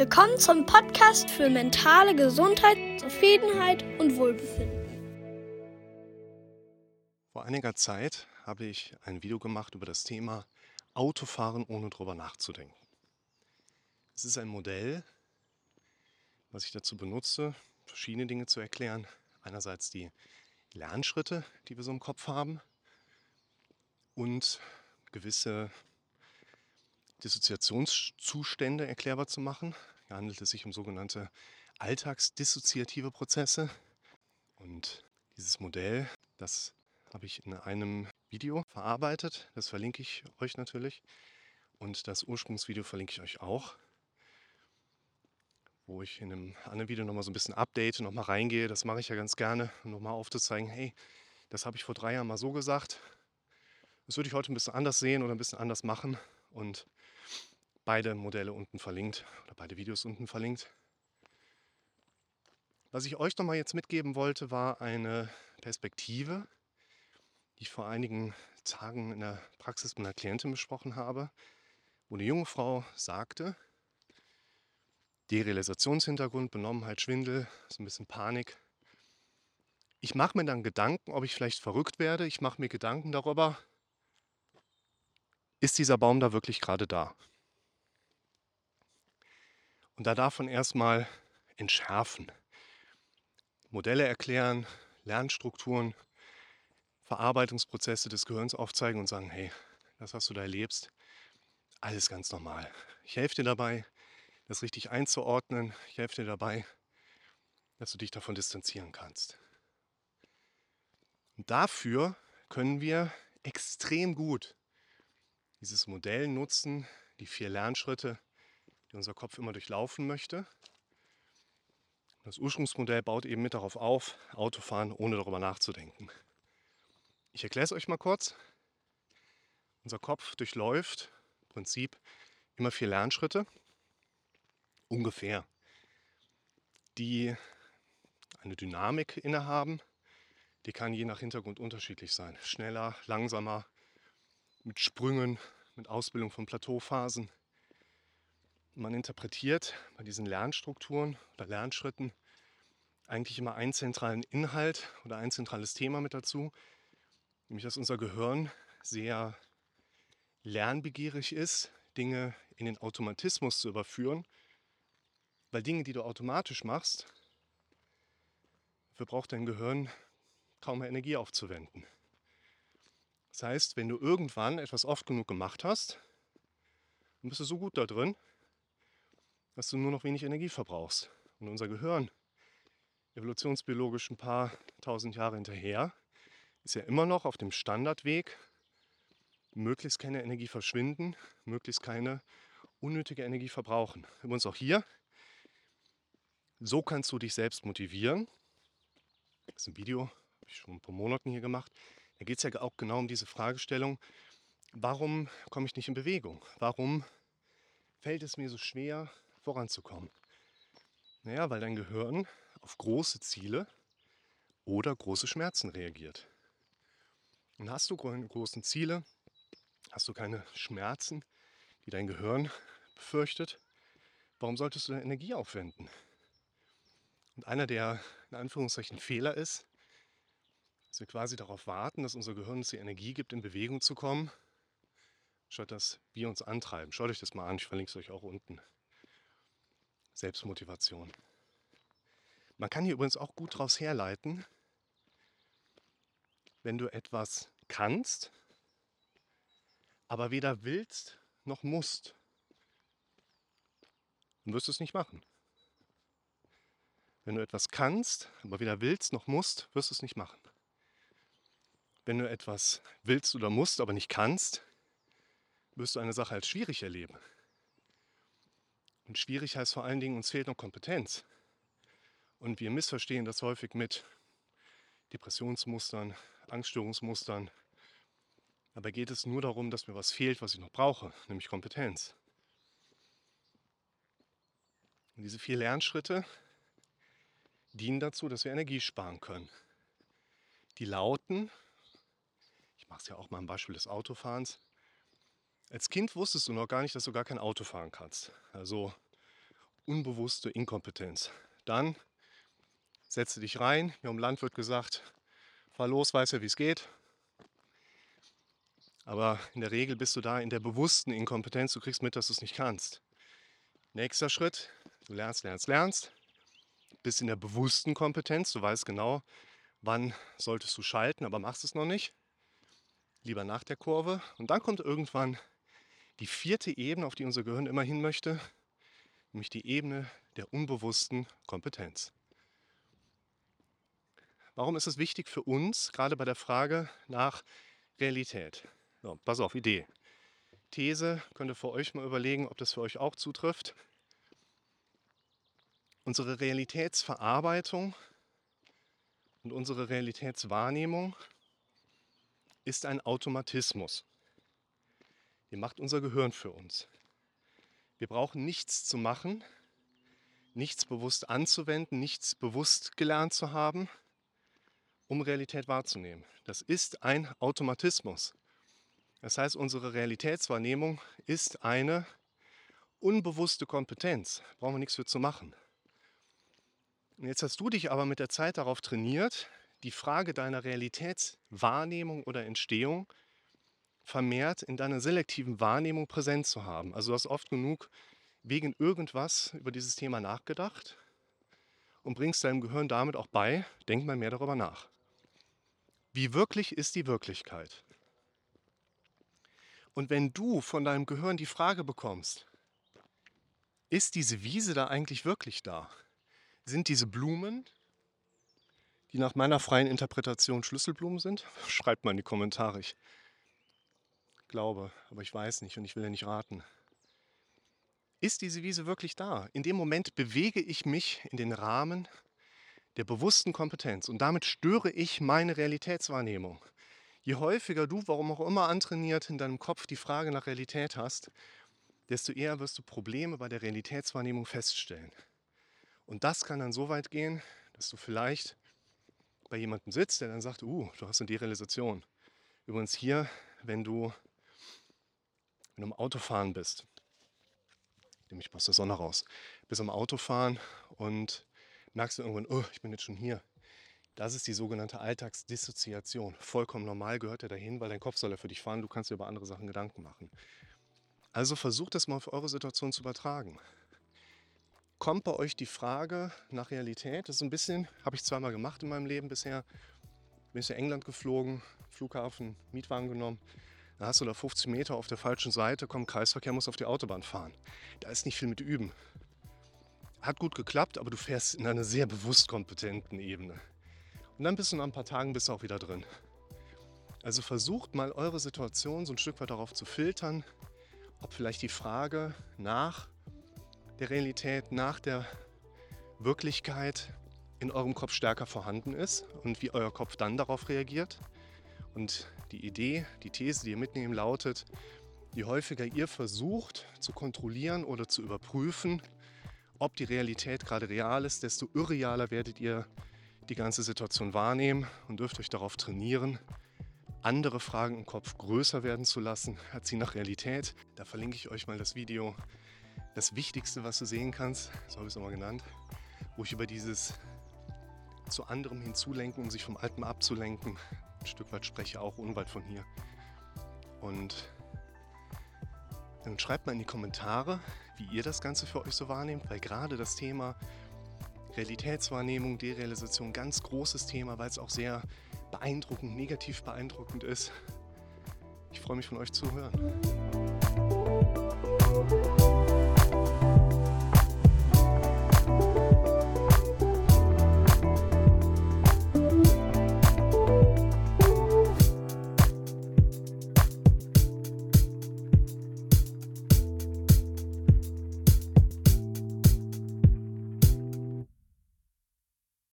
Willkommen zum Podcast für mentale Gesundheit, Zufriedenheit und Wohlbefinden. Vor einiger Zeit habe ich ein Video gemacht über das Thema Autofahren ohne drüber nachzudenken. Es ist ein Modell, was ich dazu benutze, verschiedene Dinge zu erklären. Einerseits die Lernschritte, die wir so im Kopf haben und gewisse Dissoziationszustände erklärbar zu machen. Hier handelt es sich um sogenannte alltagsdissoziative Prozesse. Und dieses Modell, das habe ich in einem Video verarbeitet. Das verlinke ich euch natürlich. Und das Ursprungsvideo verlinke ich euch auch, wo ich in einem anderen Video nochmal so ein bisschen update, nochmal reingehe. Das mache ich ja ganz gerne, um nochmal aufzuzeigen, hey, das habe ich vor drei Jahren mal so gesagt. Das würde ich heute ein bisschen anders sehen oder ein bisschen anders machen. Und beide Modelle unten verlinkt oder beide Videos unten verlinkt. Was ich euch nochmal jetzt mitgeben wollte, war eine Perspektive, die ich vor einigen Tagen in der Praxis mit einer Klientin besprochen habe, wo eine junge Frau sagte, Derealisationshintergrund, Benommenheit, Schwindel, so ein bisschen Panik. Ich mache mir dann Gedanken, ob ich vielleicht verrückt werde. Ich mache mir Gedanken darüber, ist dieser Baum da wirklich gerade da? Und da davon erstmal entschärfen. Modelle erklären, Lernstrukturen, Verarbeitungsprozesse des Gehirns aufzeigen und sagen, hey, das, was du da erlebst, alles ganz normal. Ich helfe dir dabei, das richtig einzuordnen. Ich helfe dir dabei, dass du dich davon distanzieren kannst. Und dafür können wir extrem gut dieses Modell nutzen, die vier Lernschritte, die unser Kopf immer durchlaufen möchte. Das Ursprungsmodell baut eben mit darauf auf, Autofahren ohne darüber nachzudenken. Ich erkläre es euch mal kurz. Unser Kopf durchläuft im Prinzip immer vier Lernschritte, ungefähr, die eine Dynamik innehaben. Die kann je nach Hintergrund unterschiedlich sein. Schneller, langsamer, mit Sprüngen, mit Ausbildung von Plateauphasen. Man interpretiert bei diesen Lernstrukturen oder Lernschritten eigentlich immer einen zentralen Inhalt oder ein zentrales Thema mit dazu, nämlich dass unser Gehirn sehr lernbegierig ist, Dinge in den Automatismus zu überführen, weil Dinge, die du automatisch machst, dafür braucht dein Gehirn kaum mehr Energie aufzuwenden. Das heißt, wenn du irgendwann etwas oft genug gemacht hast, dann bist du so gut da drin, dass du nur noch wenig Energie verbrauchst. Und unser Gehirn, evolutionsbiologisch ein paar tausend Jahre hinterher, ist ja immer noch auf dem Standardweg, möglichst keine Energie verschwinden, möglichst keine unnötige Energie verbrauchen. Übrigens auch hier, so kannst du dich selbst motivieren. Das ist ein Video, habe ich schon ein paar Monaten hier gemacht. Da geht es ja auch genau um diese Fragestellung, warum komme ich nicht in Bewegung? Warum fällt es mir so schwer, voranzukommen? Naja, weil dein Gehirn auf große Ziele oder große Schmerzen reagiert. Und hast du großen Ziele, hast du keine Schmerzen, die dein Gehirn befürchtet, warum solltest du deine Energie aufwenden? Und einer der in Anführungszeichen Fehler ist, dass wir quasi darauf warten, dass unser Gehirn uns die Energie gibt, in Bewegung zu kommen, statt dass wir uns antreiben. Schaut euch das mal an, ich verlinke es euch auch unten. Selbstmotivation. Man kann hier übrigens auch gut daraus herleiten, wenn du etwas kannst, aber weder willst noch musst, dann wirst du es nicht machen. Wenn du etwas kannst, aber weder willst noch musst, wirst du es nicht machen wenn du etwas willst oder musst, aber nicht kannst, wirst du eine Sache als schwierig erleben. Und schwierig heißt vor allen Dingen, uns fehlt noch Kompetenz. Und wir missverstehen das häufig mit Depressionsmustern, Angststörungsmustern. Dabei geht es nur darum, dass mir was fehlt, was ich noch brauche, nämlich Kompetenz. Und diese vier Lernschritte dienen dazu, dass wir Energie sparen können. Die lauten, mache es ja auch mal am Beispiel des Autofahrens. Als Kind wusstest du noch gar nicht, dass du gar kein Auto fahren kannst. Also unbewusste Inkompetenz. Dann setze dich rein. Hier im Land wird gesagt, fahr los, weiß ja, wie es geht. Aber in der Regel bist du da in der bewussten Inkompetenz. Du kriegst mit, dass du es nicht kannst. Nächster Schritt, du lernst, lernst, lernst. Bist in der bewussten Kompetenz. Du weißt genau, wann solltest du schalten, aber machst es noch nicht. Lieber nach der Kurve. Und dann kommt irgendwann die vierte Ebene, auf die unser Gehirn immer hin möchte, nämlich die Ebene der unbewussten Kompetenz. Warum ist es wichtig für uns, gerade bei der Frage nach Realität? So, pass auf, Idee. These, könnt ihr für euch mal überlegen, ob das für euch auch zutrifft. Unsere Realitätsverarbeitung und unsere Realitätswahrnehmung ist ein Automatismus. Den macht unser Gehirn für uns. Wir brauchen nichts zu machen, nichts bewusst anzuwenden, nichts bewusst gelernt zu haben, um Realität wahrzunehmen. Das ist ein Automatismus. Das heißt, unsere Realitätswahrnehmung ist eine unbewusste Kompetenz. Brauchen wir nichts für zu machen. Und jetzt hast du dich aber mit der Zeit darauf trainiert, die Frage deiner Realitätswahrnehmung oder Entstehung vermehrt in deiner selektiven Wahrnehmung präsent zu haben. Also du hast oft genug wegen irgendwas über dieses Thema nachgedacht und bringst deinem Gehirn damit auch bei, denk mal mehr darüber nach. Wie wirklich ist die Wirklichkeit? Und wenn du von deinem Gehirn die Frage bekommst, ist diese Wiese da eigentlich wirklich da? Sind diese Blumen, die nach meiner freien Interpretation Schlüsselblumen sind? Schreibt mal in die Kommentare. Ich glaube, aber ich weiß nicht und ich will ja nicht raten. Ist diese Wiese wirklich da? In dem Moment bewege ich mich in den Rahmen der bewussten Kompetenz und damit störe ich meine Realitätswahrnehmung. Je häufiger du, warum auch immer antrainiert, in deinem Kopf die Frage nach Realität hast, desto eher wirst du Probleme bei der Realitätswahrnehmung feststellen. Und das kann dann so weit gehen, dass du vielleicht bei jemandem sitzt, der dann sagt, uh, du hast eine Derealisation. Übrigens hier, wenn du, wenn du im Autofahren bist, nehme ich aus der Sonne raus, bist am Autofahren und merkst du irgendwann, oh, ich bin jetzt schon hier. Das ist die sogenannte Alltagsdissoziation. Vollkommen normal gehört er dahin, weil dein Kopf soll ja für dich fahren, du kannst dir über andere Sachen Gedanken machen. Also versucht das mal auf eure Situation zu übertragen. Kommt bei euch die Frage nach Realität? Das ist ein bisschen, habe ich zweimal gemacht in meinem Leben bisher. Bin ich in England geflogen, Flughafen, Mietwagen genommen. Da hast du da 50 Meter auf der falschen Seite, kommt Kreisverkehr, muss auf die Autobahn fahren. Da ist nicht viel mit üben. Hat gut geklappt, aber du fährst in einer sehr bewusst kompetenten Ebene. Und dann bist du nach ein paar Tagen bist auch wieder drin. Also versucht mal eure Situation so ein Stück weit darauf zu filtern, ob vielleicht die Frage nach der Realität, nach der Wirklichkeit in eurem Kopf stärker vorhanden ist und wie euer Kopf dann darauf reagiert. Und die Idee, die These, die ihr mitnehmen, lautet, je häufiger ihr versucht zu kontrollieren oder zu überprüfen, ob die Realität gerade real ist, desto irrealer werdet ihr die ganze Situation wahrnehmen und dürft euch darauf trainieren, andere Fragen im Kopf größer werden zu lassen als sie nach Realität. Da verlinke ich euch mal das Video, das Wichtigste, was du sehen kannst, so habe ich es nochmal genannt, wo ich über dieses zu anderem hinzulenken, um sich vom Alten abzulenken, ein Stück weit spreche, auch unweit von hier. Und dann schreibt mal in die Kommentare, wie ihr das Ganze für euch so wahrnehmt, weil gerade das Thema Realitätswahrnehmung, Derealisation, ganz großes Thema, weil es auch sehr beeindruckend, negativ beeindruckend ist. Ich freue mich von euch zu hören.